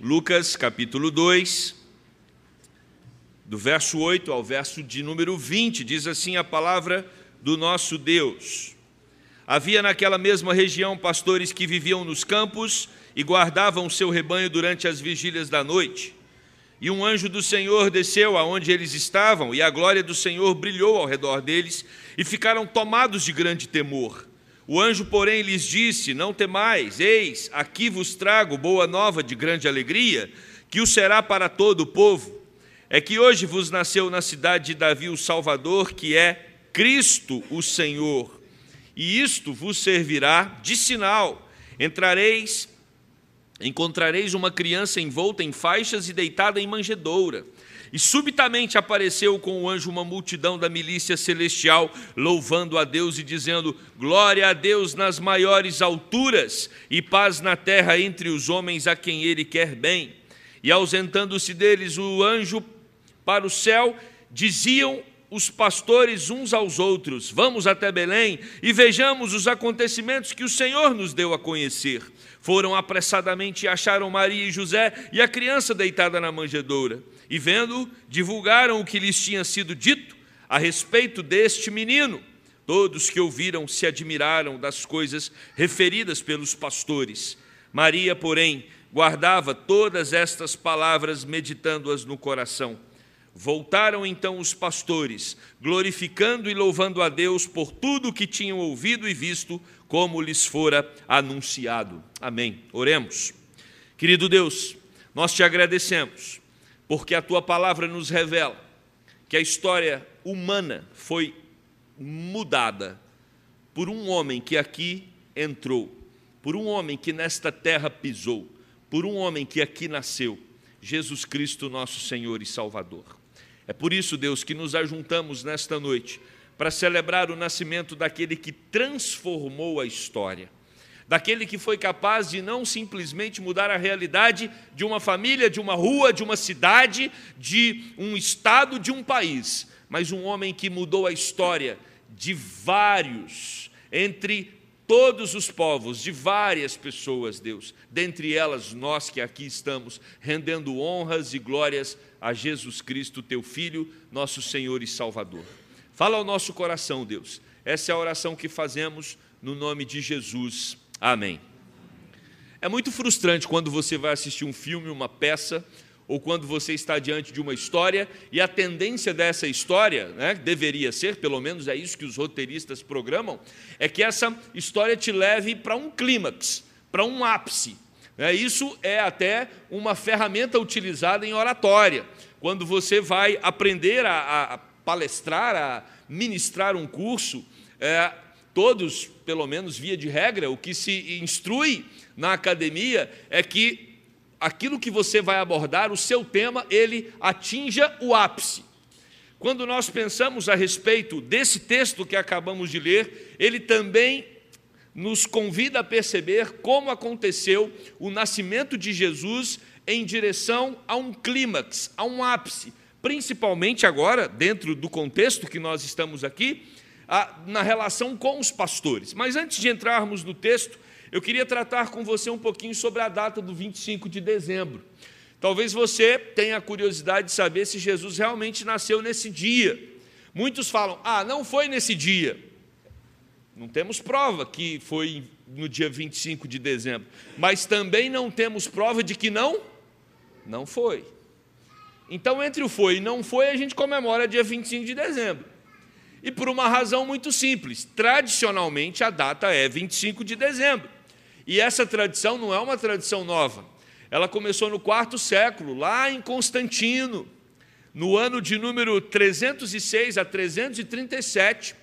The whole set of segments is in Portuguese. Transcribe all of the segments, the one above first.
Lucas capítulo 2, do verso 8 ao verso de número 20, diz assim a palavra do nosso Deus. Havia naquela mesma região pastores que viviam nos campos e guardavam seu rebanho durante as vigílias da noite. E um anjo do Senhor desceu aonde eles estavam, e a glória do Senhor brilhou ao redor deles, e ficaram tomados de grande temor. O anjo, porém, lhes disse: Não temais, eis, aqui vos trago boa nova de grande alegria, que o será para todo o povo. É que hoje vos nasceu na cidade de Davi o Salvador, que é Cristo o Senhor. E isto vos servirá de sinal: entrareis, encontrareis uma criança envolta em faixas e deitada em manjedoura. E subitamente apareceu com o anjo uma multidão da milícia celestial, louvando a Deus e dizendo: Glória a Deus nas maiores alturas e paz na terra entre os homens a quem ele quer bem. E ausentando-se deles o anjo para o céu, diziam os pastores uns aos outros: Vamos até Belém e vejamos os acontecimentos que o Senhor nos deu a conhecer. Foram apressadamente e acharam Maria e José e a criança deitada na manjedoura e vendo, divulgaram o que lhes tinha sido dito a respeito deste menino. Todos que ouviram se admiraram das coisas referidas pelos pastores. Maria, porém, guardava todas estas palavras, meditando-as no coração. Voltaram então os pastores, glorificando e louvando a Deus por tudo o que tinham ouvido e visto, como lhes fora anunciado. Amém. Oremos. Querido Deus, nós te agradecemos porque a tua palavra nos revela que a história humana foi mudada por um homem que aqui entrou, por um homem que nesta terra pisou, por um homem que aqui nasceu, Jesus Cristo, nosso Senhor e Salvador. É por isso, Deus, que nos ajuntamos nesta noite para celebrar o nascimento daquele que transformou a história daquele que foi capaz de não simplesmente mudar a realidade de uma família, de uma rua, de uma cidade, de um estado, de um país, mas um homem que mudou a história de vários, entre todos os povos, de várias pessoas, Deus, dentre elas nós que aqui estamos, rendendo honras e glórias a Jesus Cristo, teu Filho, nosso Senhor e Salvador. Fala ao nosso coração, Deus. Essa é a oração que fazemos no nome de Jesus. Amém. É muito frustrante quando você vai assistir um filme, uma peça, ou quando você está diante de uma história e a tendência dessa história, né, deveria ser, pelo menos é isso que os roteiristas programam, é que essa história te leve para um clímax, para um ápice. Né? Isso é até uma ferramenta utilizada em oratória, quando você vai aprender a, a palestrar, a ministrar um curso, é, todos, pelo menos via de regra, o que se instrui na academia é que aquilo que você vai abordar, o seu tema, ele atinja o ápice. Quando nós pensamos a respeito desse texto que acabamos de ler, ele também nos convida a perceber como aconteceu o nascimento de Jesus em direção a um clímax, a um ápice, principalmente agora, dentro do contexto que nós estamos aqui, na relação com os pastores. Mas antes de entrarmos no texto, eu queria tratar com você um pouquinho sobre a data do 25 de dezembro. Talvez você tenha curiosidade de saber se Jesus realmente nasceu nesse dia. Muitos falam, ah, não foi nesse dia. Não temos prova que foi no dia 25 de dezembro, mas também não temos prova de que não, não foi. Então, entre o foi e não foi, a gente comemora dia 25 de dezembro. E por uma razão muito simples: tradicionalmente a data é 25 de dezembro. E essa tradição não é uma tradição nova. Ela começou no quarto século, lá em Constantino, no ano de número 306 a 337,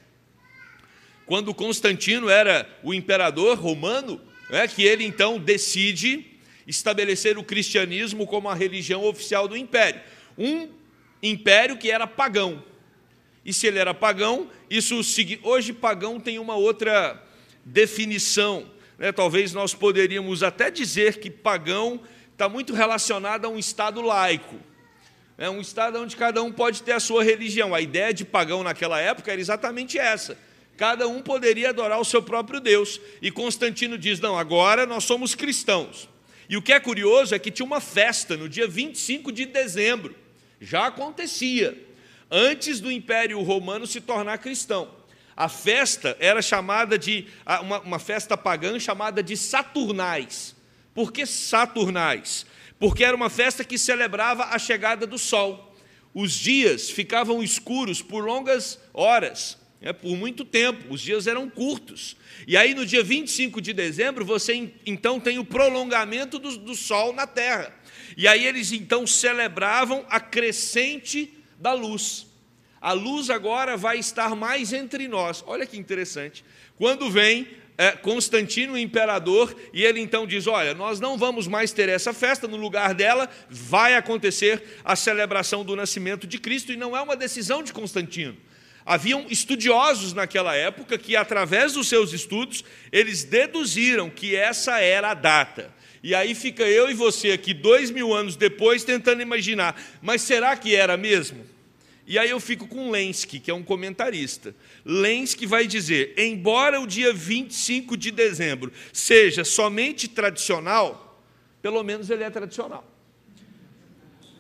quando Constantino era o imperador romano, é, que ele então decide estabelecer o cristianismo como a religião oficial do império. Um império que era pagão. E se ele era pagão, isso hoje pagão tem uma outra definição. Né? Talvez nós poderíamos até dizer que pagão está muito relacionado a um estado laico. É um estado onde cada um pode ter a sua religião. A ideia de pagão naquela época era exatamente essa. Cada um poderia adorar o seu próprio Deus. E Constantino diz: não, agora nós somos cristãos. E o que é curioso é que tinha uma festa no dia 25 de dezembro. Já acontecia, antes do Império Romano se tornar cristão. A festa era chamada de, uma, uma festa pagã chamada de Saturnais. Por que Saturnais? Porque era uma festa que celebrava a chegada do sol. Os dias ficavam escuros por longas horas, né, por muito tempo, os dias eram curtos. E aí, no dia 25 de dezembro, você então tem o prolongamento do, do sol na terra. E aí, eles então celebravam a crescente da luz. A luz agora vai estar mais entre nós. Olha que interessante. Quando vem é, Constantino, o imperador, e ele então diz: Olha, nós não vamos mais ter essa festa, no lugar dela vai acontecer a celebração do nascimento de Cristo, e não é uma decisão de Constantino. Haviam estudiosos naquela época que, através dos seus estudos, eles deduziram que essa era a data. E aí fica eu e você aqui, dois mil anos depois, tentando imaginar, mas será que era mesmo? E aí eu fico com Lenski, que é um comentarista. Lenski vai dizer: embora o dia 25 de dezembro seja somente tradicional, pelo menos ele é tradicional.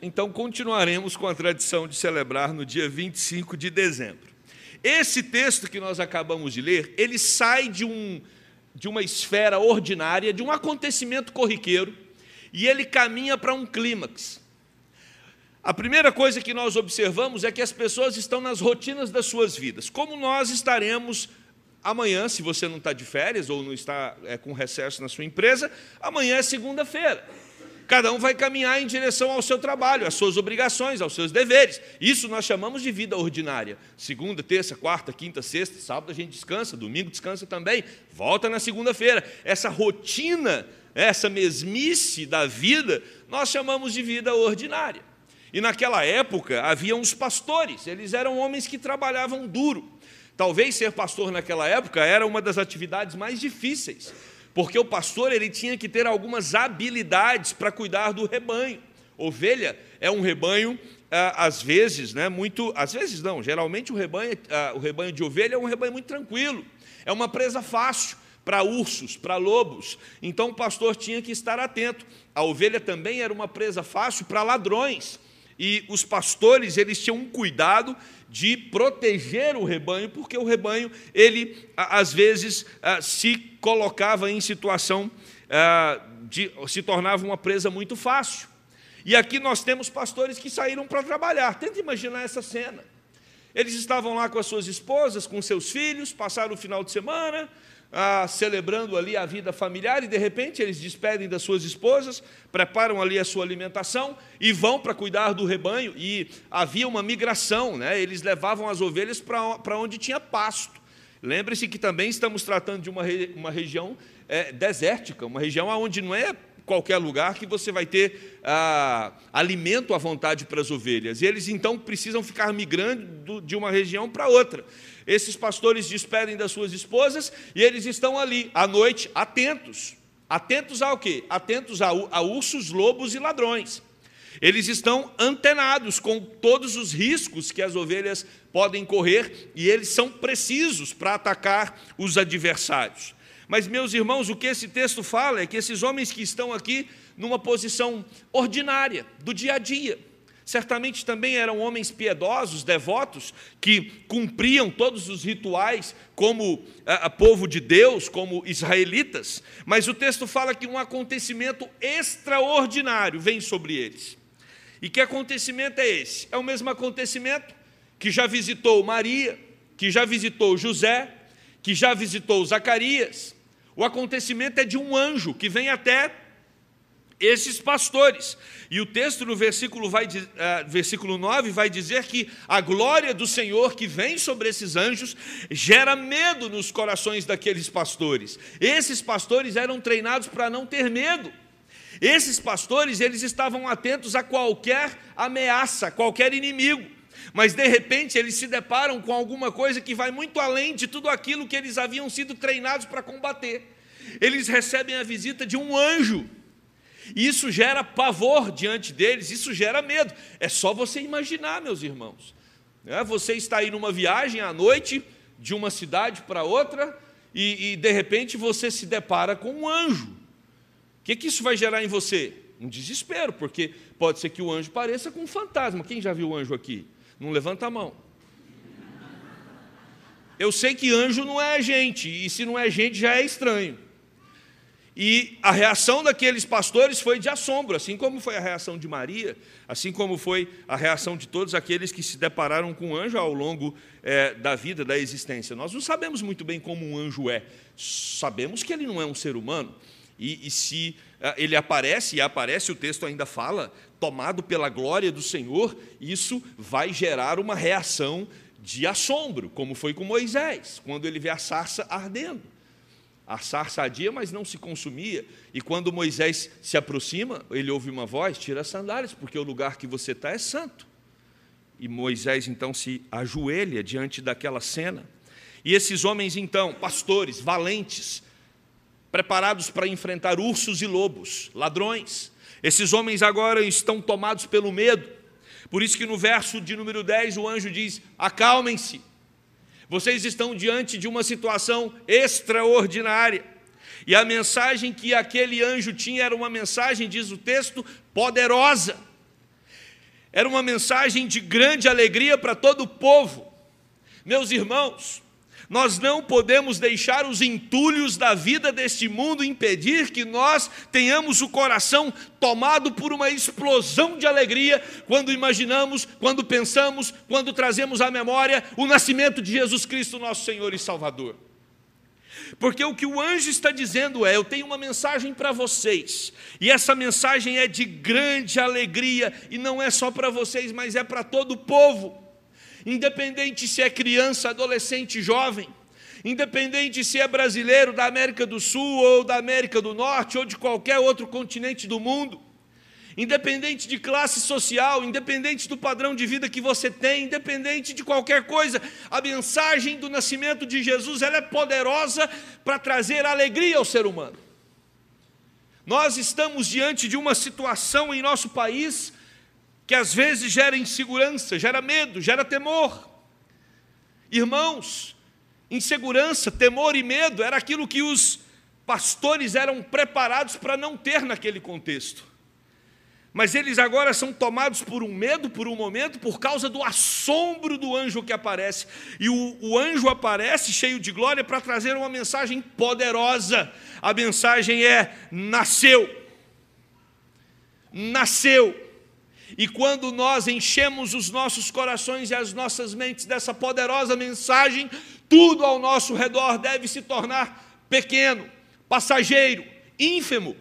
Então continuaremos com a tradição de celebrar no dia 25 de dezembro. Esse texto que nós acabamos de ler, ele sai de, um, de uma esfera ordinária, de um acontecimento corriqueiro, e ele caminha para um clímax. A primeira coisa que nós observamos é que as pessoas estão nas rotinas das suas vidas. Como nós estaremos amanhã, se você não está de férias ou não está é, com recesso na sua empresa, amanhã é segunda-feira. Cada um vai caminhar em direção ao seu trabalho, às suas obrigações, aos seus deveres. Isso nós chamamos de vida ordinária. Segunda, terça, quarta, quinta, sexta, sábado a gente descansa, domingo descansa também, volta na segunda-feira. Essa rotina, essa mesmice da vida, nós chamamos de vida ordinária. E naquela época havia uns pastores, eles eram homens que trabalhavam duro. Talvez ser pastor naquela época era uma das atividades mais difíceis porque o pastor ele tinha que ter algumas habilidades para cuidar do rebanho. Ovelha é um rebanho ah, às vezes, né, muito, às vezes não, geralmente o rebanho, ah, o rebanho de ovelha é um rebanho muito tranquilo, é uma presa fácil para ursos, para lobos. Então o pastor tinha que estar atento. A ovelha também era uma presa fácil para ladrões. E os pastores, eles tinham um cuidado de proteger o rebanho, porque o rebanho, ele às vezes se colocava em situação de se tornava uma presa muito fácil. E aqui nós temos pastores que saíram para trabalhar. Tenta imaginar essa cena. Eles estavam lá com as suas esposas, com seus filhos, passaram o final de semana, ah, celebrando ali a vida familiar, e de repente eles despedem das suas esposas, preparam ali a sua alimentação e vão para cuidar do rebanho. E havia uma migração, né? eles levavam as ovelhas para onde tinha pasto. Lembre-se que também estamos tratando de uma, uma região é, desértica, uma região onde não é qualquer lugar que você vai ter ah, alimento à vontade para as ovelhas. E eles então precisam ficar migrando de uma região para outra. Esses pastores despedem das suas esposas e eles estão ali à noite atentos. Atentos ao quê? Atentos a, a ursos, lobos e ladrões. Eles estão antenados com todos os riscos que as ovelhas podem correr e eles são precisos para atacar os adversários. Mas, meus irmãos, o que esse texto fala é que esses homens que estão aqui numa posição ordinária, do dia a dia, Certamente também eram homens piedosos, devotos, que cumpriam todos os rituais como a, a povo de Deus, como israelitas, mas o texto fala que um acontecimento extraordinário vem sobre eles. E que acontecimento é esse? É o mesmo acontecimento que já visitou Maria, que já visitou José, que já visitou Zacarias. O acontecimento é de um anjo que vem até esses pastores. E o texto no versículo, vai, uh, versículo 9 vai dizer que a glória do Senhor que vem sobre esses anjos gera medo nos corações daqueles pastores. Esses pastores eram treinados para não ter medo. Esses pastores, eles estavam atentos a qualquer ameaça, qualquer inimigo. Mas de repente eles se deparam com alguma coisa que vai muito além de tudo aquilo que eles haviam sido treinados para combater. Eles recebem a visita de um anjo isso gera pavor diante deles, isso gera medo. É só você imaginar, meus irmãos. É, você está aí numa viagem à noite, de uma cidade para outra, e, e de repente você se depara com um anjo. O que, que isso vai gerar em você? Um desespero, porque pode ser que o anjo pareça com um fantasma. Quem já viu o anjo aqui? Não levanta a mão. Eu sei que anjo não é gente, e se não é gente já é estranho. E a reação daqueles pastores foi de assombro, assim como foi a reação de Maria, assim como foi a reação de todos aqueles que se depararam com o anjo ao longo é, da vida, da existência. Nós não sabemos muito bem como um anjo é, sabemos que ele não é um ser humano. E, e se é, ele aparece, e aparece, o texto ainda fala, tomado pela glória do Senhor, isso vai gerar uma reação de assombro, como foi com Moisés, quando ele vê a sarça ardendo. A sarça ardia, mas não se consumia. E quando Moisés se aproxima, ele ouve uma voz: tira as sandálias, porque o lugar que você está é santo. E Moisés então se ajoelha diante daquela cena. E esses homens, então, pastores, valentes, preparados para enfrentar ursos e lobos, ladrões, esses homens agora estão tomados pelo medo. Por isso que no verso de número 10 o anjo diz: acalmem-se vocês estão diante de uma situação extraordinária. E a mensagem que aquele anjo tinha era uma mensagem, diz o texto, poderosa. Era uma mensagem de grande alegria para todo o povo. Meus irmãos, nós não podemos deixar os entulhos da vida deste mundo impedir que nós tenhamos o coração tomado por uma explosão de alegria quando imaginamos, quando pensamos, quando trazemos à memória o nascimento de Jesus Cristo, nosso Senhor e Salvador. Porque o que o anjo está dizendo é: eu tenho uma mensagem para vocês, e essa mensagem é de grande alegria, e não é só para vocês, mas é para todo o povo independente se é criança, adolescente, jovem, independente se é brasileiro da América do Sul ou da América do Norte ou de qualquer outro continente do mundo, independente de classe social, independente do padrão de vida que você tem, independente de qualquer coisa, a mensagem do nascimento de Jesus ela é poderosa para trazer alegria ao ser humano. Nós estamos diante de uma situação em nosso país que às vezes gera insegurança, gera medo, gera temor. Irmãos, insegurança, temor e medo era aquilo que os pastores eram preparados para não ter naquele contexto. Mas eles agora são tomados por um medo por um momento por causa do assombro do anjo que aparece. E o, o anjo aparece cheio de glória para trazer uma mensagem poderosa. A mensagem é: nasceu. Nasceu. E quando nós enchemos os nossos corações e as nossas mentes dessa poderosa mensagem, tudo ao nosso redor deve se tornar pequeno, passageiro, ínfimo.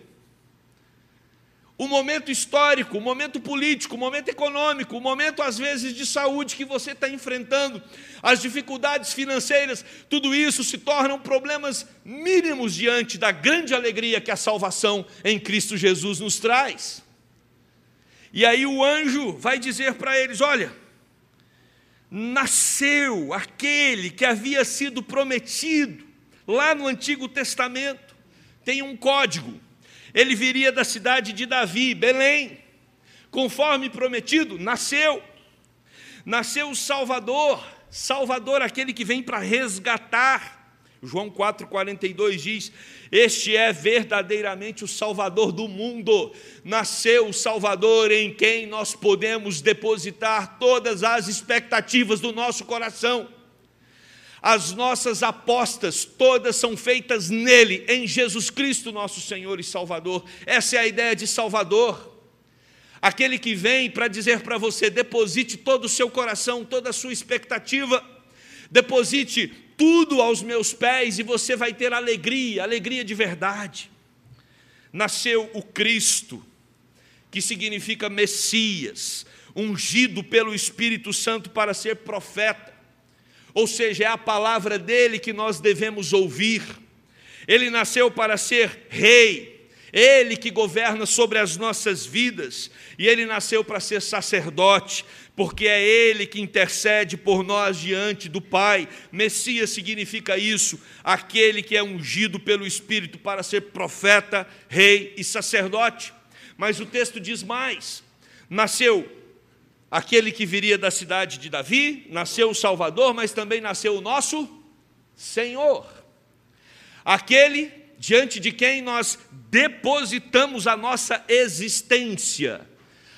O momento histórico, o momento político, o momento econômico, o momento às vezes de saúde que você está enfrentando, as dificuldades financeiras, tudo isso se tornam problemas mínimos diante da grande alegria que a salvação em Cristo Jesus nos traz. E aí o anjo vai dizer para eles: olha, nasceu aquele que havia sido prometido lá no Antigo Testamento, tem um código. Ele viria da cidade de Davi, Belém, conforme prometido, nasceu. Nasceu o Salvador, Salvador, aquele que vem para resgatar João 4,42 diz: Este é verdadeiramente o Salvador do mundo. Nasceu o Salvador em quem nós podemos depositar todas as expectativas do nosso coração. As nossas apostas todas são feitas nele, em Jesus Cristo, nosso Senhor e Salvador. Essa é a ideia de Salvador. Aquele que vem para dizer para você: deposite todo o seu coração, toda a sua expectativa, deposite tudo aos meus pés e você vai ter alegria, alegria de verdade. Nasceu o Cristo, que significa Messias, ungido pelo Espírito Santo para ser profeta. Ou seja, é a palavra dele que nós devemos ouvir. Ele nasceu para ser rei, ele que governa sobre as nossas vidas, e ele nasceu para ser sacerdote, porque é Ele que intercede por nós diante do Pai. Messias significa isso, aquele que é ungido pelo Espírito para ser profeta, rei e sacerdote. Mas o texto diz mais: nasceu aquele que viria da cidade de Davi, nasceu o Salvador, mas também nasceu o nosso Senhor. Aquele diante de quem nós depositamos a nossa existência,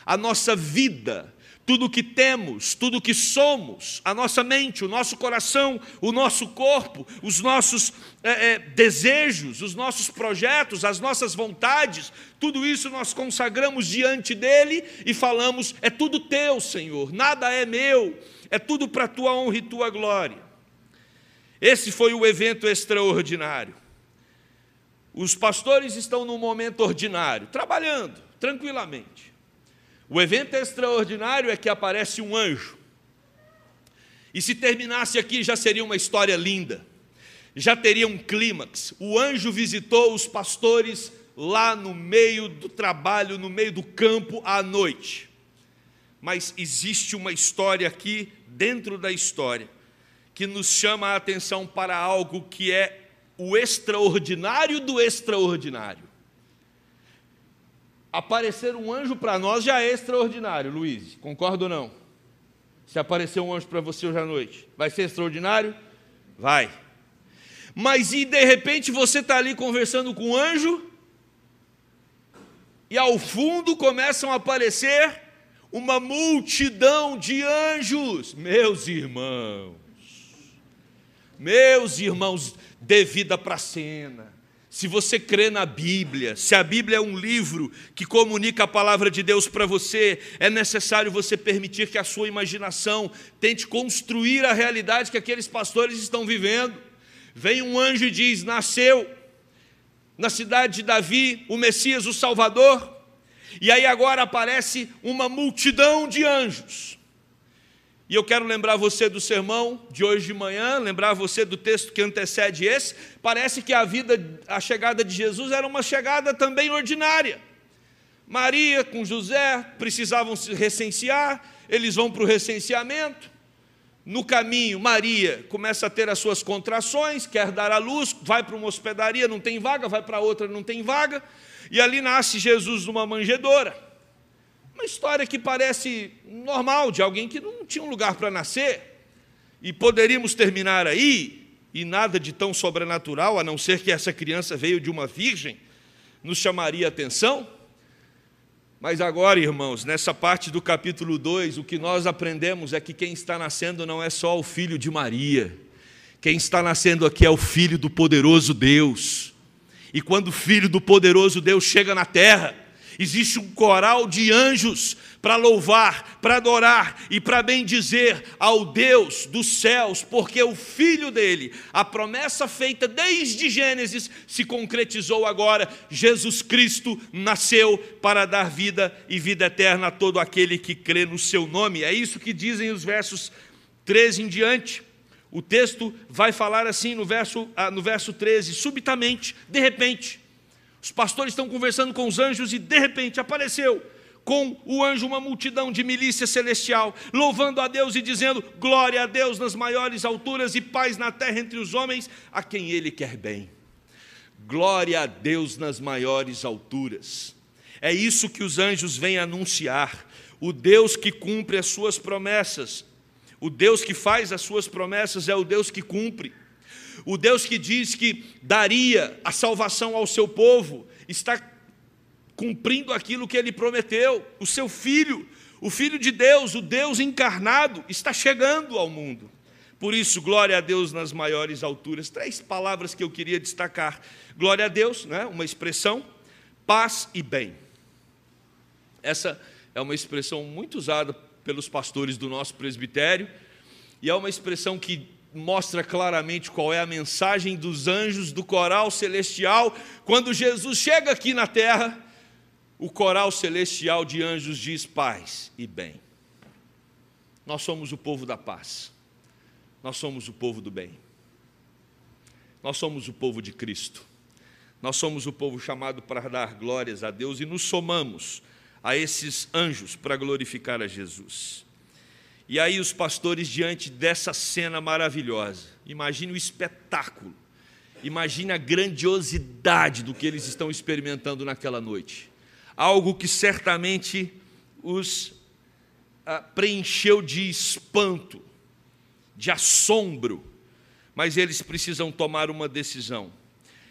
a nossa vida, tudo que temos, tudo que somos, a nossa mente, o nosso coração, o nosso corpo, os nossos é, é, desejos, os nossos projetos, as nossas vontades, tudo isso nós consagramos diante dele e falamos: é tudo teu, Senhor, nada é meu, é tudo para a tua honra e tua glória. Esse foi o evento extraordinário. Os pastores estão num momento ordinário, trabalhando tranquilamente. O evento extraordinário é que aparece um anjo. E se terminasse aqui já seria uma história linda. Já teria um clímax. O anjo visitou os pastores lá no meio do trabalho, no meio do campo à noite. Mas existe uma história aqui dentro da história que nos chama a atenção para algo que é o extraordinário do extraordinário aparecer um anjo para nós já é extraordinário, Luiz. Concorda ou não? Se aparecer um anjo para você hoje à noite, vai ser extraordinário? Vai. Mas e de repente você está ali conversando com um anjo, e ao fundo começam a aparecer uma multidão de anjos, meus irmãos, meus irmãos, dê vida para a cena se você crê na Bíblia, se a Bíblia é um livro que comunica a palavra de Deus para você, é necessário você permitir que a sua imaginação tente construir a realidade que aqueles pastores estão vivendo. Vem um anjo e diz: Nasceu na cidade de Davi o Messias, o Salvador, e aí agora aparece uma multidão de anjos. E eu quero lembrar você do sermão de hoje de manhã, lembrar você do texto que antecede esse. Parece que a vida, a chegada de Jesus era uma chegada também ordinária. Maria com José precisavam se recensear, eles vão para o recenseamento. No caminho, Maria começa a ter as suas contrações, quer dar à luz, vai para uma hospedaria, não tem vaga, vai para outra, não tem vaga, e ali nasce Jesus numa manjedoura. Uma história que parece normal, de alguém que não tinha um lugar para nascer. E poderíamos terminar aí, e nada de tão sobrenatural, a não ser que essa criança veio de uma virgem, nos chamaria atenção. Mas agora, irmãos, nessa parte do capítulo 2, o que nós aprendemos é que quem está nascendo não é só o filho de Maria, quem está nascendo aqui é o filho do poderoso Deus. E quando o filho do poderoso Deus chega na terra, Existe um coral de anjos para louvar, para adorar e para bendizer ao Deus dos céus, porque o filho dele, a promessa feita desde Gênesis, se concretizou agora. Jesus Cristo nasceu para dar vida e vida eterna a todo aquele que crê no seu nome. É isso que dizem os versos 13 em diante. O texto vai falar assim no verso, ah, no verso 13: subitamente, de repente, os pastores estão conversando com os anjos e de repente apareceu com o anjo uma multidão de milícia celestial, louvando a Deus e dizendo: Glória a Deus nas maiores alturas e paz na terra entre os homens, a quem Ele quer bem. Glória a Deus nas maiores alturas. É isso que os anjos vêm anunciar. O Deus que cumpre as suas promessas, o Deus que faz as suas promessas é o Deus que cumpre. O Deus que diz que daria a salvação ao seu povo, está cumprindo aquilo que ele prometeu. O seu filho, o filho de Deus, o Deus encarnado, está chegando ao mundo. Por isso, glória a Deus nas maiores alturas. Três palavras que eu queria destacar: glória a Deus, né? uma expressão, paz e bem. Essa é uma expressão muito usada pelos pastores do nosso presbitério, e é uma expressão que mostra claramente qual é a mensagem dos anjos do coral celestial. Quando Jesus chega aqui na terra, o coral celestial de anjos diz paz e bem. Nós somos o povo da paz. Nós somos o povo do bem. Nós somos o povo de Cristo. Nós somos o povo chamado para dar glórias a Deus e nos somamos a esses anjos para glorificar a Jesus. E aí os pastores, diante dessa cena maravilhosa, imagine o espetáculo, imagine a grandiosidade do que eles estão experimentando naquela noite. Algo que certamente os ah, preencheu de espanto, de assombro, mas eles precisam tomar uma decisão.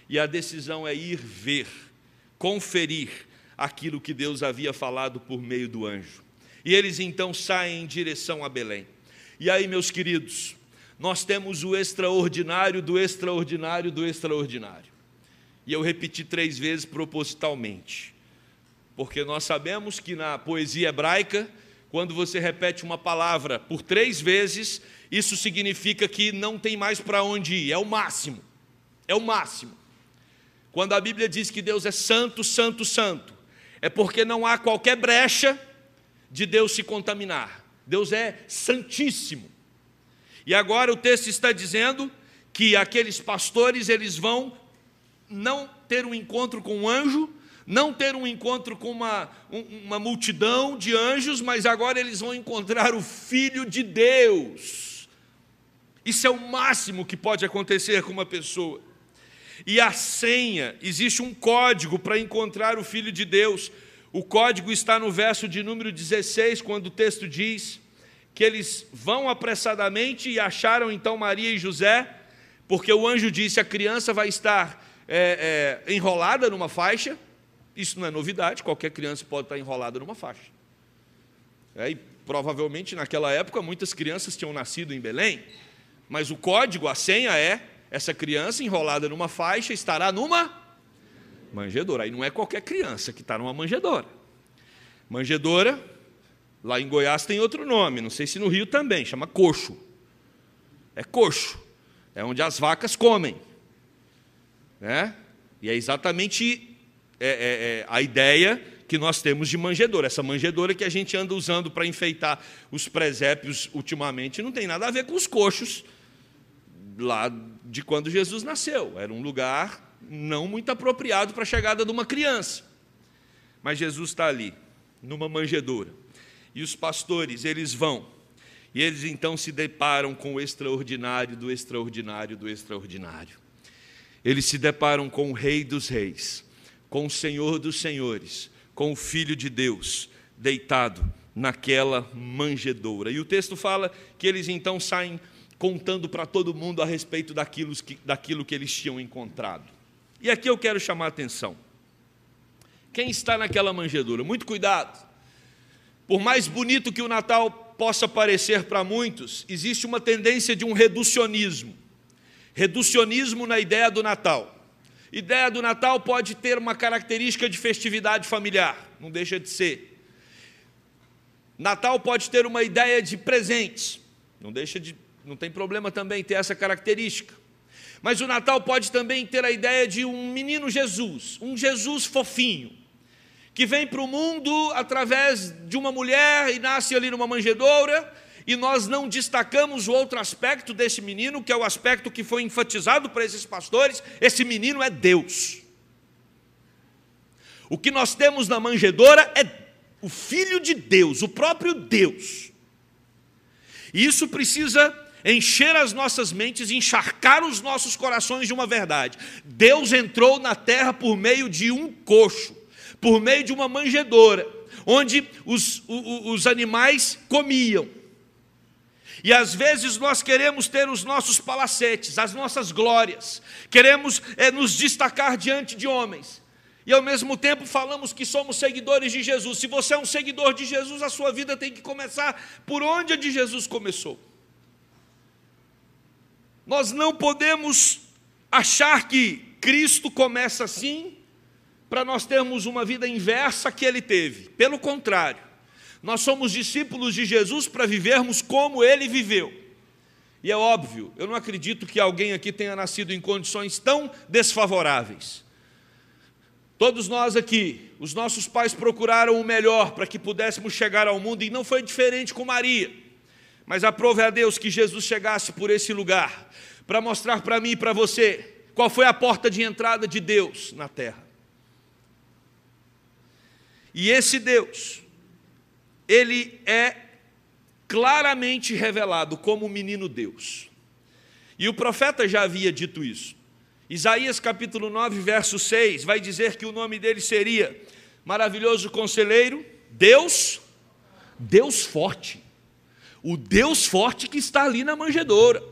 e a decisão é ir ver, conferir aquilo que Deus havia falado por meio do anjo. E eles então saem em direção a Belém. E aí, meus queridos, nós temos o extraordinário do extraordinário do extraordinário. E eu repeti três vezes propositalmente, porque nós sabemos que na poesia hebraica, quando você repete uma palavra por três vezes, isso significa que não tem mais para onde ir, é o máximo. É o máximo. Quando a Bíblia diz que Deus é santo, santo, santo, é porque não há qualquer brecha de Deus se contaminar. Deus é santíssimo. E agora o texto está dizendo que aqueles pastores eles vão não ter um encontro com um anjo, não ter um encontro com uma, uma multidão de anjos, mas agora eles vão encontrar o Filho de Deus. Isso é o máximo que pode acontecer com uma pessoa. E a senha, existe um código para encontrar o Filho de Deus. O código está no verso de número 16, quando o texto diz que eles vão apressadamente e acharam então Maria e José, porque o anjo disse: a criança vai estar é, é, enrolada numa faixa. Isso não é novidade, qualquer criança pode estar enrolada numa faixa. É, e provavelmente naquela época muitas crianças tinham nascido em Belém, mas o código, a senha é essa criança enrolada numa faixa estará numa manjedoura. Aí não é qualquer criança que está numa manjedoura. Manjedoura, lá em Goiás tem outro nome, não sei se no Rio também, chama coxo. É coxo, é onde as vacas comem. Né? E é exatamente é, é, é a ideia que nós temos de manjedoura. Essa manjedoura que a gente anda usando para enfeitar os presépios ultimamente não tem nada a ver com os coxos lá de quando Jesus nasceu. Era um lugar não muito apropriado para a chegada de uma criança. Mas Jesus está ali, numa manjedoura. E os pastores, eles vão. E eles então se deparam com o extraordinário do extraordinário do extraordinário. Eles se deparam com o Rei dos Reis, com o Senhor dos Senhores, com o Filho de Deus, deitado naquela manjedoura. E o texto fala que eles então saem contando para todo mundo a respeito daquilo que, daquilo que eles tinham encontrado. E aqui eu quero chamar a atenção. Quem está naquela manjedoura? Muito cuidado. Por mais bonito que o Natal possa parecer para muitos, existe uma tendência de um reducionismo. Reducionismo na ideia do Natal. Ideia do Natal pode ter uma característica de festividade familiar, não deixa de ser. Natal pode ter uma ideia de presentes, não deixa de não tem problema também ter essa característica. Mas o Natal pode também ter a ideia de um menino Jesus, um Jesus fofinho, que vem para o mundo através de uma mulher e nasce ali numa manjedoura, e nós não destacamos o outro aspecto desse menino, que é o aspecto que foi enfatizado para esses pastores: esse menino é Deus. O que nós temos na manjedoura é o Filho de Deus, o próprio Deus. E isso precisa encher as nossas mentes, encharcar os nossos corações de uma verdade. Deus entrou na terra por meio de um coxo, por meio de uma manjedoura, onde os, os, animais comiam. E às vezes nós queremos ter os nossos palacetes, as nossas glórias, queremos é, nos destacar diante de homens. E ao mesmo tempo falamos que somos seguidores de Jesus. Se você é um seguidor de Jesus, a sua vida tem que começar por onde a de Jesus começou. Nós não podemos achar que Cristo começa assim para nós termos uma vida inversa que ele teve. Pelo contrário, nós somos discípulos de Jesus para vivermos como ele viveu. E é óbvio, eu não acredito que alguém aqui tenha nascido em condições tão desfavoráveis. Todos nós aqui, os nossos pais procuraram o melhor para que pudéssemos chegar ao mundo e não foi diferente com Maria. Mas aprove a Deus que Jesus chegasse por esse lugar, para mostrar para mim e para você qual foi a porta de entrada de Deus na terra. E esse Deus, ele é claramente revelado como o menino Deus. E o profeta já havia dito isso. Isaías capítulo 9, verso 6, vai dizer que o nome dele seria maravilhoso conselheiro, Deus, Deus forte o Deus forte que está ali na manjedoura.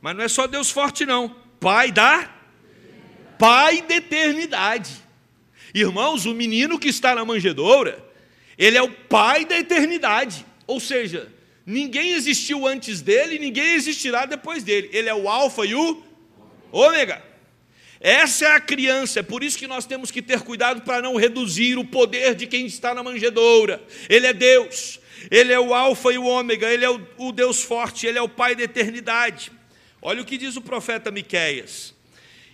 Mas não é só Deus forte, não. Pai da pai da eternidade. Irmãos, o menino que está na manjedoura, ele é o pai da eternidade. Ou seja, ninguém existiu antes dele, ninguém existirá depois dele. Ele é o alfa e o ômega. Essa é a criança, é por isso que nós temos que ter cuidado para não reduzir o poder de quem está na manjedoura. Ele é Deus, ele é o Alfa e o Ômega, ele é o, o Deus forte, ele é o Pai da eternidade. Olha o que diz o profeta Miqueias.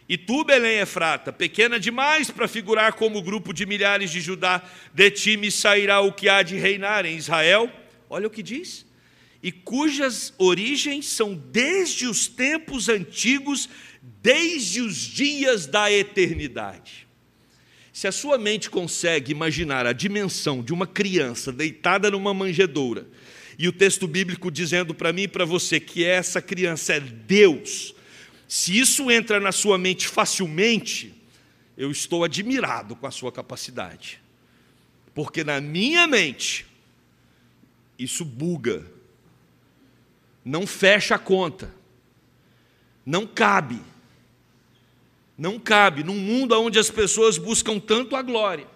E tu, Belém Efrata, pequena demais para figurar como grupo de milhares de Judá, de ti me sairá o que há de reinar em Israel. Olha o que diz. E cujas origens são desde os tempos antigos desde os dias da eternidade. Se a sua mente consegue imaginar a dimensão de uma criança deitada numa manjedoura, e o texto bíblico dizendo para mim e para você que essa criança é Deus, se isso entra na sua mente facilmente, eu estou admirado com a sua capacidade. Porque na minha mente, isso buga, não fecha a conta, não cabe. Não cabe num mundo onde as pessoas buscam tanto a glória,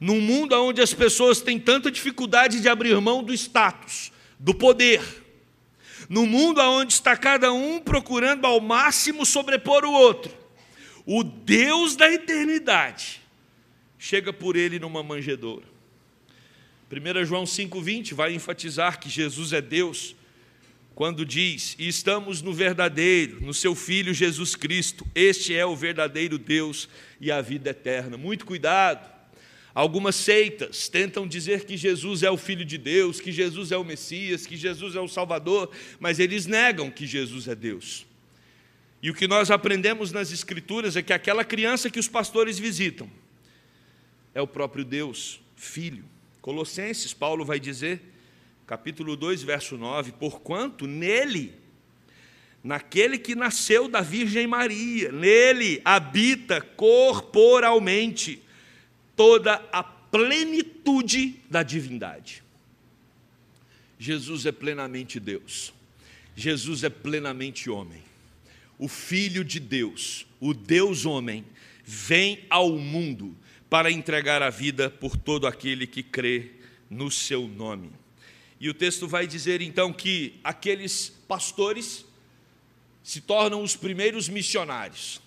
num mundo onde as pessoas têm tanta dificuldade de abrir mão do status, do poder, no mundo onde está cada um procurando ao máximo sobrepor o outro, o Deus da eternidade chega por ele numa manjedoura. 1 João 5,20 vai enfatizar que Jesus é Deus quando diz: e estamos no verdadeiro, no seu Filho Jesus Cristo, este é o verdadeiro Deus e a vida eterna. Muito cuidado. Algumas seitas tentam dizer que Jesus é o Filho de Deus, que Jesus é o Messias, que Jesus é o Salvador, mas eles negam que Jesus é Deus. E o que nós aprendemos nas Escrituras é que aquela criança que os pastores visitam é o próprio Deus, Filho. Colossenses, Paulo vai dizer capítulo 2, verso 9: Porquanto nele, naquele que nasceu da Virgem Maria, nele habita corporalmente toda a plenitude da divindade. Jesus é plenamente Deus, Jesus é plenamente homem. O Filho de Deus, o Deus homem, vem ao mundo para entregar a vida por todo aquele que crê no seu nome. E o texto vai dizer então que aqueles pastores se tornam os primeiros missionários.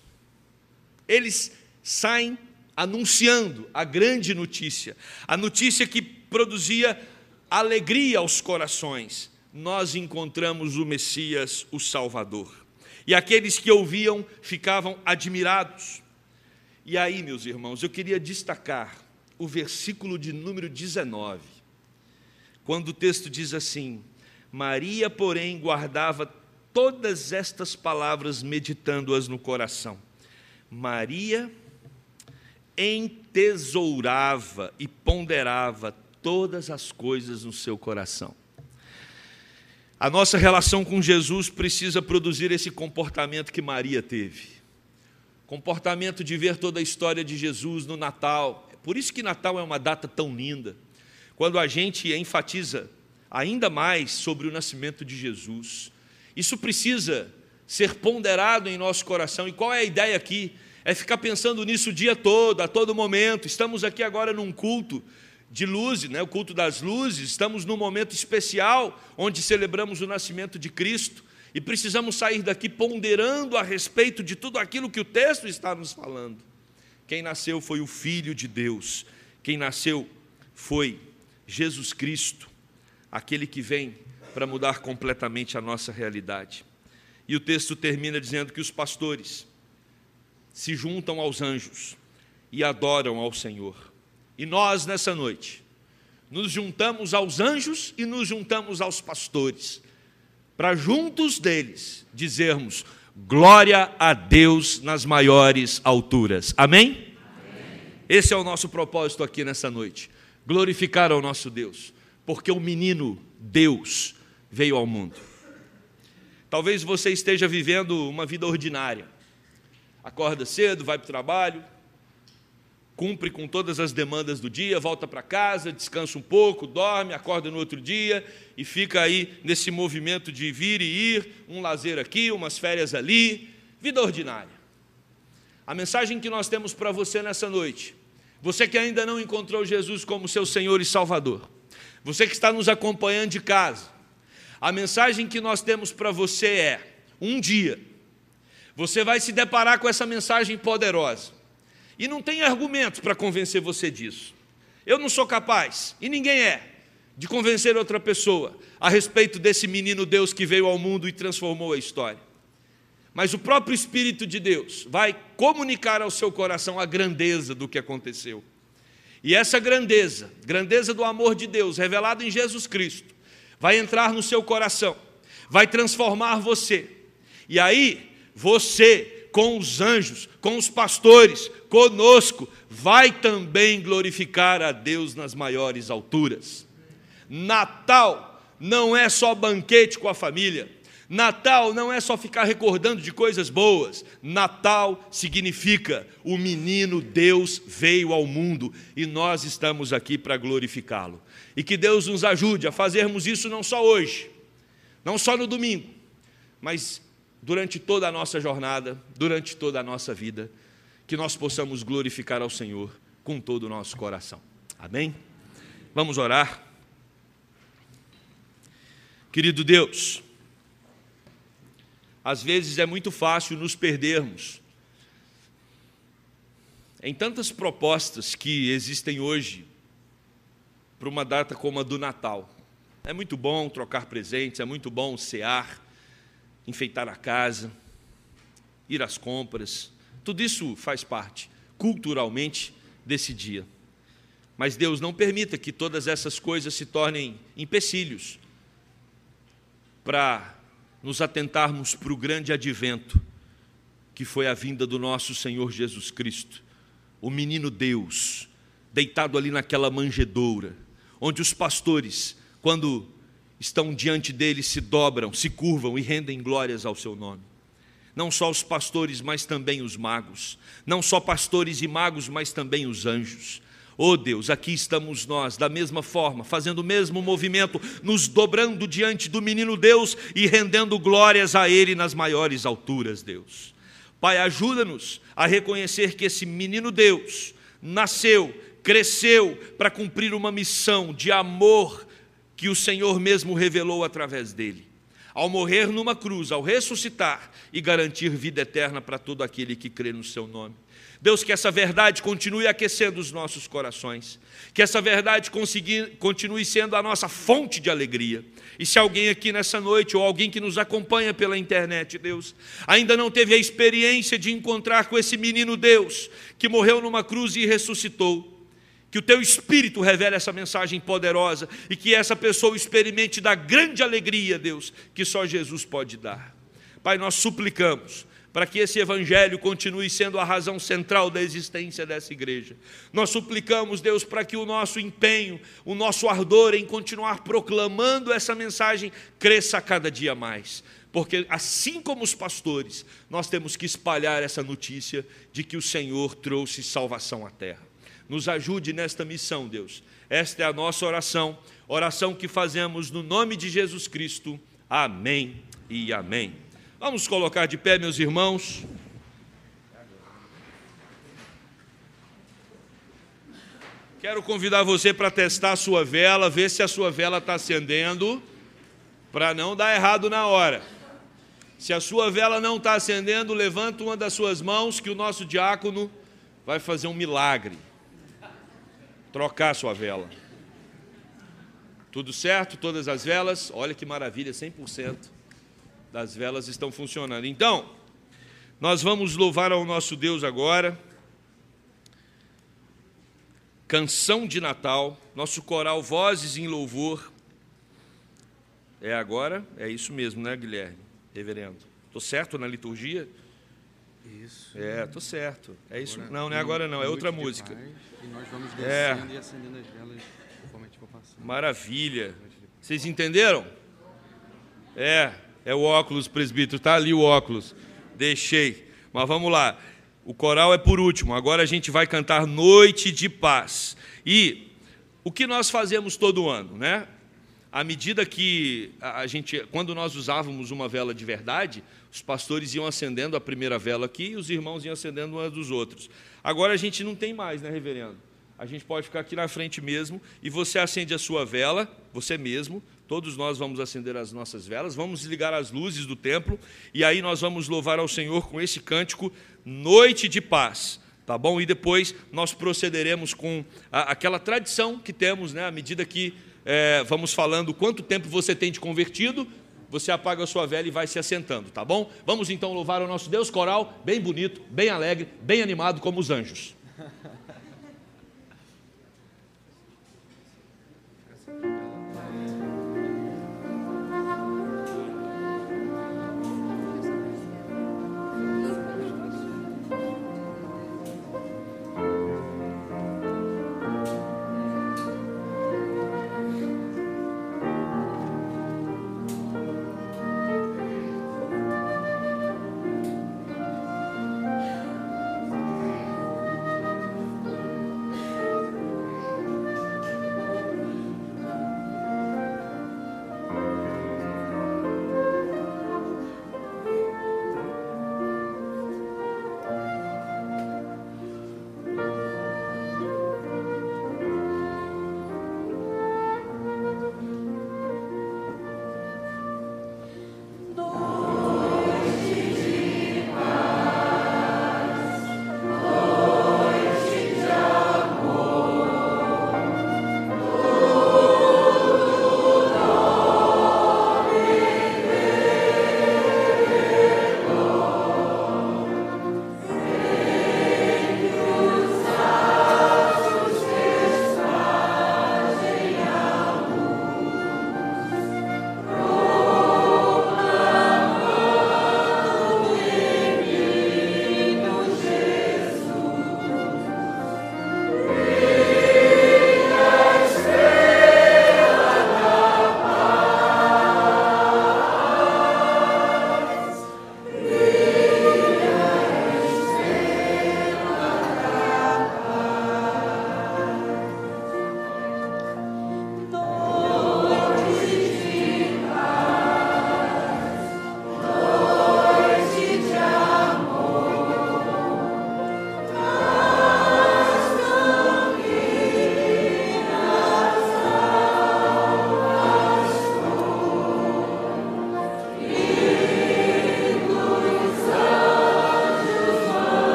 Eles saem anunciando a grande notícia, a notícia que produzia alegria aos corações. Nós encontramos o Messias, o Salvador. E aqueles que ouviam ficavam admirados. E aí, meus irmãos, eu queria destacar o versículo de número 19 quando o texto diz assim: Maria, porém, guardava todas estas palavras, meditando-as no coração. Maria entesourava e ponderava todas as coisas no seu coração. A nossa relação com Jesus precisa produzir esse comportamento que Maria teve. Comportamento de ver toda a história de Jesus no Natal. Por isso que Natal é uma data tão linda quando a gente enfatiza ainda mais sobre o nascimento de Jesus. Isso precisa ser ponderado em nosso coração. E qual é a ideia aqui? É ficar pensando nisso o dia todo, a todo momento. Estamos aqui agora num culto de luzes, né? o culto das luzes, estamos num momento especial onde celebramos o nascimento de Cristo e precisamos sair daqui ponderando a respeito de tudo aquilo que o texto está nos falando. Quem nasceu foi o Filho de Deus, quem nasceu foi Jesus Cristo, aquele que vem para mudar completamente a nossa realidade. E o texto termina dizendo que os pastores se juntam aos anjos e adoram ao Senhor. E nós, nessa noite, nos juntamos aos anjos e nos juntamos aos pastores, para juntos deles dizermos: glória a Deus nas maiores alturas. Amém? Amém? Esse é o nosso propósito aqui nessa noite glorificar ao nosso Deus, porque o menino Deus veio ao mundo. Talvez você esteja vivendo uma vida ordinária. Acorda cedo, vai para o trabalho, cumpre com todas as demandas do dia, volta para casa, descansa um pouco, dorme, acorda no outro dia e fica aí nesse movimento de vir e ir, um lazer aqui, umas férias ali, vida ordinária. A mensagem que nós temos para você nessa noite, você que ainda não encontrou Jesus como seu Senhor e Salvador, você que está nos acompanhando de casa, a mensagem que nós temos para você é: um dia, você vai se deparar com essa mensagem poderosa, e não tem argumentos para convencer você disso. Eu não sou capaz, e ninguém é, de convencer outra pessoa a respeito desse menino Deus que veio ao mundo e transformou a história. Mas o próprio Espírito de Deus vai comunicar ao seu coração a grandeza do que aconteceu. E essa grandeza, grandeza do amor de Deus, revelado em Jesus Cristo, vai entrar no seu coração, vai transformar você. E aí, você, com os anjos, com os pastores, conosco, vai também glorificar a Deus nas maiores alturas. Natal não é só banquete com a família. Natal não é só ficar recordando de coisas boas. Natal significa o menino Deus veio ao mundo e nós estamos aqui para glorificá-lo. E que Deus nos ajude a fazermos isso não só hoje, não só no domingo, mas durante toda a nossa jornada, durante toda a nossa vida, que nós possamos glorificar ao Senhor com todo o nosso coração. Amém? Vamos orar. Querido Deus, às vezes é muito fácil nos perdermos em tantas propostas que existem hoje para uma data como a do Natal. É muito bom trocar presentes, é muito bom cear, enfeitar a casa, ir às compras, tudo isso faz parte, culturalmente, desse dia. Mas Deus não permita que todas essas coisas se tornem empecilhos para nos atentarmos para o grande advento, que foi a vinda do nosso Senhor Jesus Cristo, o menino Deus, deitado ali naquela manjedoura, onde os pastores, quando estão diante dele, se dobram, se curvam e rendem glórias ao seu nome. Não só os pastores, mas também os magos. Não só pastores e magos, mas também os anjos. Oh Deus, aqui estamos nós, da mesma forma, fazendo o mesmo movimento, nos dobrando diante do menino Deus e rendendo glórias a Ele nas maiores alturas, Deus. Pai, ajuda-nos a reconhecer que esse menino Deus nasceu, cresceu para cumprir uma missão de amor que o Senhor mesmo revelou através dele. Ao morrer numa cruz, ao ressuscitar e garantir vida eterna para todo aquele que crê no seu nome. Deus, que essa verdade continue aquecendo os nossos corações, que essa verdade continue sendo a nossa fonte de alegria. E se alguém aqui nessa noite, ou alguém que nos acompanha pela internet, Deus, ainda não teve a experiência de encontrar com esse menino Deus, que morreu numa cruz e ressuscitou, que o teu Espírito revele essa mensagem poderosa e que essa pessoa experimente da grande alegria, Deus, que só Jesus pode dar. Pai, nós suplicamos para que esse evangelho continue sendo a razão central da existência dessa igreja. Nós suplicamos, Deus, para que o nosso empenho, o nosso ardor em continuar proclamando essa mensagem cresça cada dia mais. Porque assim como os pastores, nós temos que espalhar essa notícia de que o Senhor trouxe salvação à terra. Nos ajude nesta missão, Deus. Esta é a nossa oração, oração que fazemos no nome de Jesus Cristo. Amém e amém. Vamos colocar de pé, meus irmãos. Quero convidar você para testar a sua vela, ver se a sua vela está acendendo, para não dar errado na hora. Se a sua vela não está acendendo, levanta uma das suas mãos, que o nosso diácono vai fazer um milagre. Trocar a sua vela. Tudo certo? Todas as velas? Olha que maravilha, 100% das velas estão funcionando. Então, nós vamos louvar ao nosso Deus agora. Canção de Natal, nosso coral Vozes em Louvor. É agora? É isso mesmo, né, Guilherme? Reverendo. Estou certo na liturgia? Isso. É, estou certo. É isso. Agora, não, não é agora não, é outra música. Paz, e nós vamos é. descendo é. e acendendo as velas conforme a gente for passando. Maravilha. Vocês entenderam? É, é o óculos, presbítero, está ali o óculos. Deixei. Mas vamos lá. O coral é por último. Agora a gente vai cantar Noite de Paz. E o que nós fazemos todo ano, né? à medida que a gente, quando nós usávamos uma vela de verdade, os pastores iam acendendo a primeira vela aqui e os irmãos iam acendendo uma dos outros. Agora a gente não tem mais, né, reverendo? A gente pode ficar aqui na frente mesmo e você acende a sua vela, você mesmo, todos nós vamos acender as nossas velas, vamos ligar as luzes do templo e aí nós vamos louvar ao Senhor com esse cântico Noite de Paz tá bom? E depois nós procederemos com a, aquela tradição que temos, né? À medida que é, vamos falando quanto tempo você tem de convertido, você apaga a sua vela e vai se assentando, tá bom? Vamos então louvar o nosso Deus coral, bem bonito, bem alegre, bem animado como os anjos.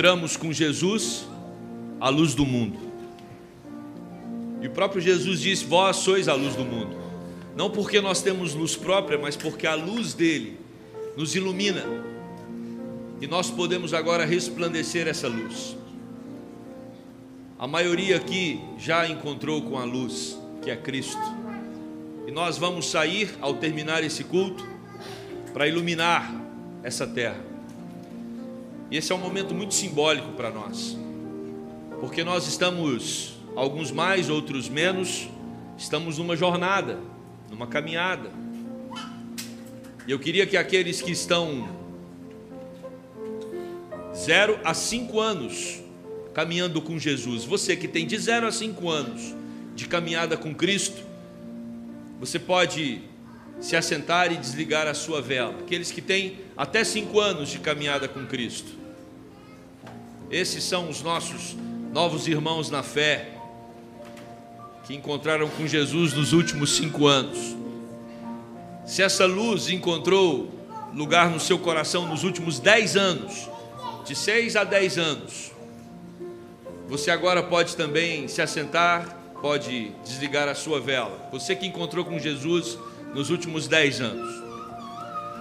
Encontramos com Jesus a luz do mundo. E o próprio Jesus disse: Vós sois a luz do mundo. Não porque nós temos luz própria, mas porque a luz dele nos ilumina. E nós podemos agora resplandecer essa luz. A maioria aqui já encontrou com a luz, que é Cristo. E nós vamos sair ao terminar esse culto para iluminar essa terra. E esse é um momento muito simbólico para nós, porque nós estamos, alguns mais, outros menos, estamos numa jornada, numa caminhada. E eu queria que aqueles que estão zero a cinco anos caminhando com Jesus, você que tem de zero a cinco anos de caminhada com Cristo, você pode se assentar e desligar a sua vela. Aqueles que têm até cinco anos de caminhada com Cristo, esses são os nossos novos irmãos na fé, que encontraram com Jesus nos últimos cinco anos. Se essa luz encontrou lugar no seu coração nos últimos dez anos, de seis a dez anos, você agora pode também se assentar, pode desligar a sua vela. Você que encontrou com Jesus nos últimos dez anos.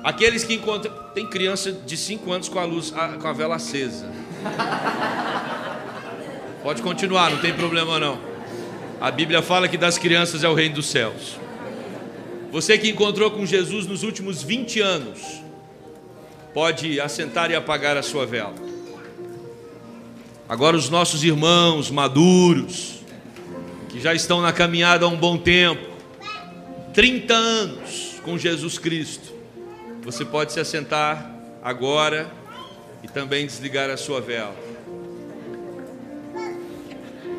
Aqueles que encontram. Tem criança de cinco anos com a luz, com a vela acesa. Pode continuar, não tem problema não. A Bíblia fala que das crianças é o reino dos céus. Você que encontrou com Jesus nos últimos 20 anos, pode assentar e apagar a sua vela. Agora, os nossos irmãos maduros, que já estão na caminhada há um bom tempo, 30 anos com Jesus Cristo, você pode se assentar agora também desligar a sua vela.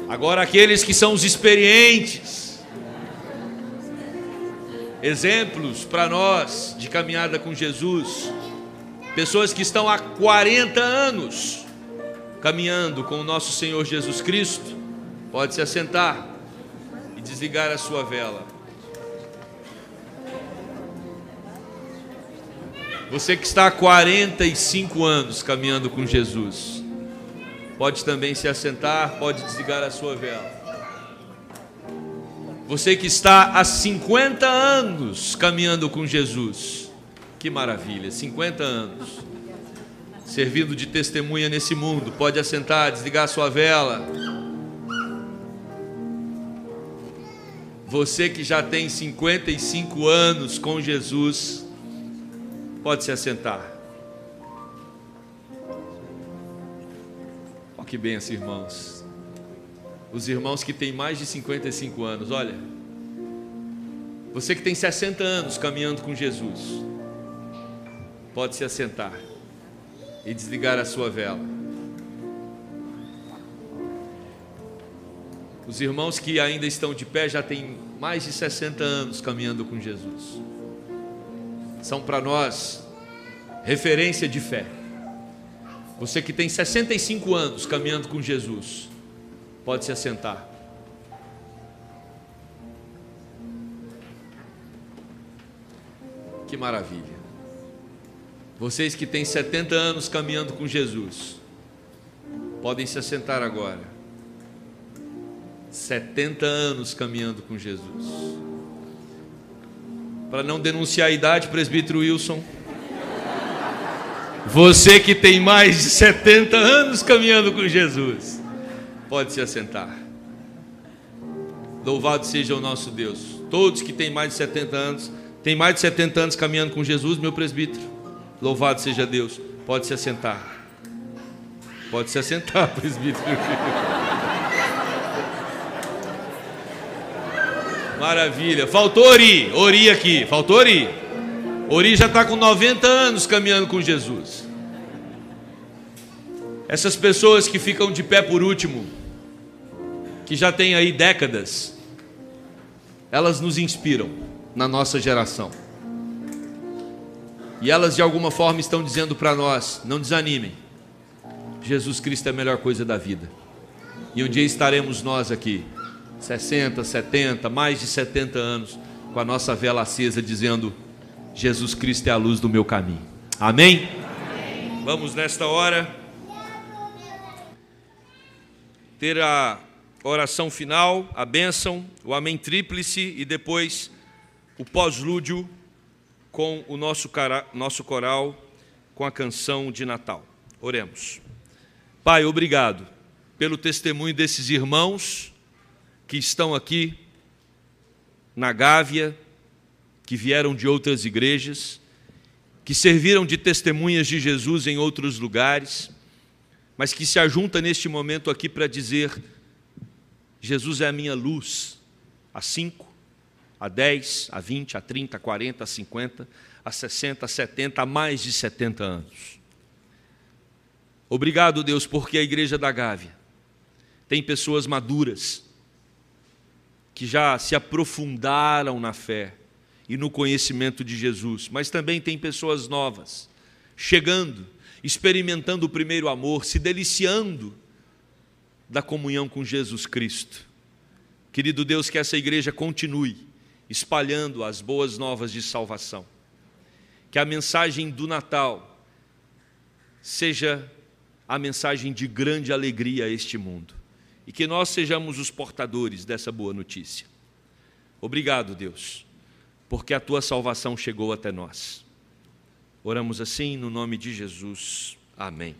Agora, aqueles que são os experientes, exemplos para nós de caminhada com Jesus, pessoas que estão há 40 anos caminhando com o nosso Senhor Jesus Cristo, pode se assentar e desligar a sua vela. Você que está há 45 anos caminhando com Jesus, pode também se assentar, pode desligar a sua vela. Você que está há 50 anos caminhando com Jesus, que maravilha, 50 anos, servindo de testemunha nesse mundo, pode assentar, desligar a sua vela. Você que já tem 55 anos com Jesus, Pode se assentar. Olha que benção, irmãos. Os irmãos que têm mais de 55 anos, olha. Você que tem 60 anos caminhando com Jesus, pode se assentar e desligar a sua vela. Os irmãos que ainda estão de pé já têm mais de 60 anos caminhando com Jesus são para nós referência de fé. Você que tem 65 anos caminhando com Jesus, pode se assentar. Que maravilha. Vocês que têm 70 anos caminhando com Jesus, podem se assentar agora. 70 anos caminhando com Jesus. Para não denunciar a idade, presbítero Wilson. Você que tem mais de 70 anos caminhando com Jesus, pode se assentar. Louvado seja o nosso Deus. Todos que têm mais de 70 anos, têm mais de 70 anos caminhando com Jesus, meu presbítero. Louvado seja Deus. Pode se assentar. Pode se assentar, presbítero. Maravilha. Faltou Ori. Ori aqui. Faltou Ori. Ori já está com 90 anos caminhando com Jesus. Essas pessoas que ficam de pé por último, que já têm aí décadas, elas nos inspiram na nossa geração. E elas de alguma forma estão dizendo para nós: não desanimem. Jesus Cristo é a melhor coisa da vida. E um dia estaremos nós aqui 60, 70, mais de 70 anos, com a nossa vela acesa, dizendo: Jesus Cristo é a luz do meu caminho. Amém? Amém. Vamos nesta hora ter a oração final, a bênção, o amém tríplice e depois o pós-lúdio com o nosso, nosso coral com a canção de Natal. Oremos. Pai, obrigado pelo testemunho desses irmãos que estão aqui na Gávea, que vieram de outras igrejas, que serviram de testemunhas de Jesus em outros lugares, mas que se ajunta neste momento aqui para dizer: Jesus é a minha luz, a 5, a 10, a 20, a 30, a 40, a 50, a 60, a 70, a mais de 70 anos. Obrigado, Deus, porque a igreja da Gávea tem pessoas maduras que já se aprofundaram na fé e no conhecimento de Jesus, mas também tem pessoas novas chegando, experimentando o primeiro amor, se deliciando da comunhão com Jesus Cristo. Querido Deus, que essa igreja continue espalhando as boas novas de salvação. Que a mensagem do Natal seja a mensagem de grande alegria a este mundo e que nós sejamos os portadores dessa boa notícia. Obrigado, Deus, porque a tua salvação chegou até nós. Oramos assim no nome de Jesus. Amém.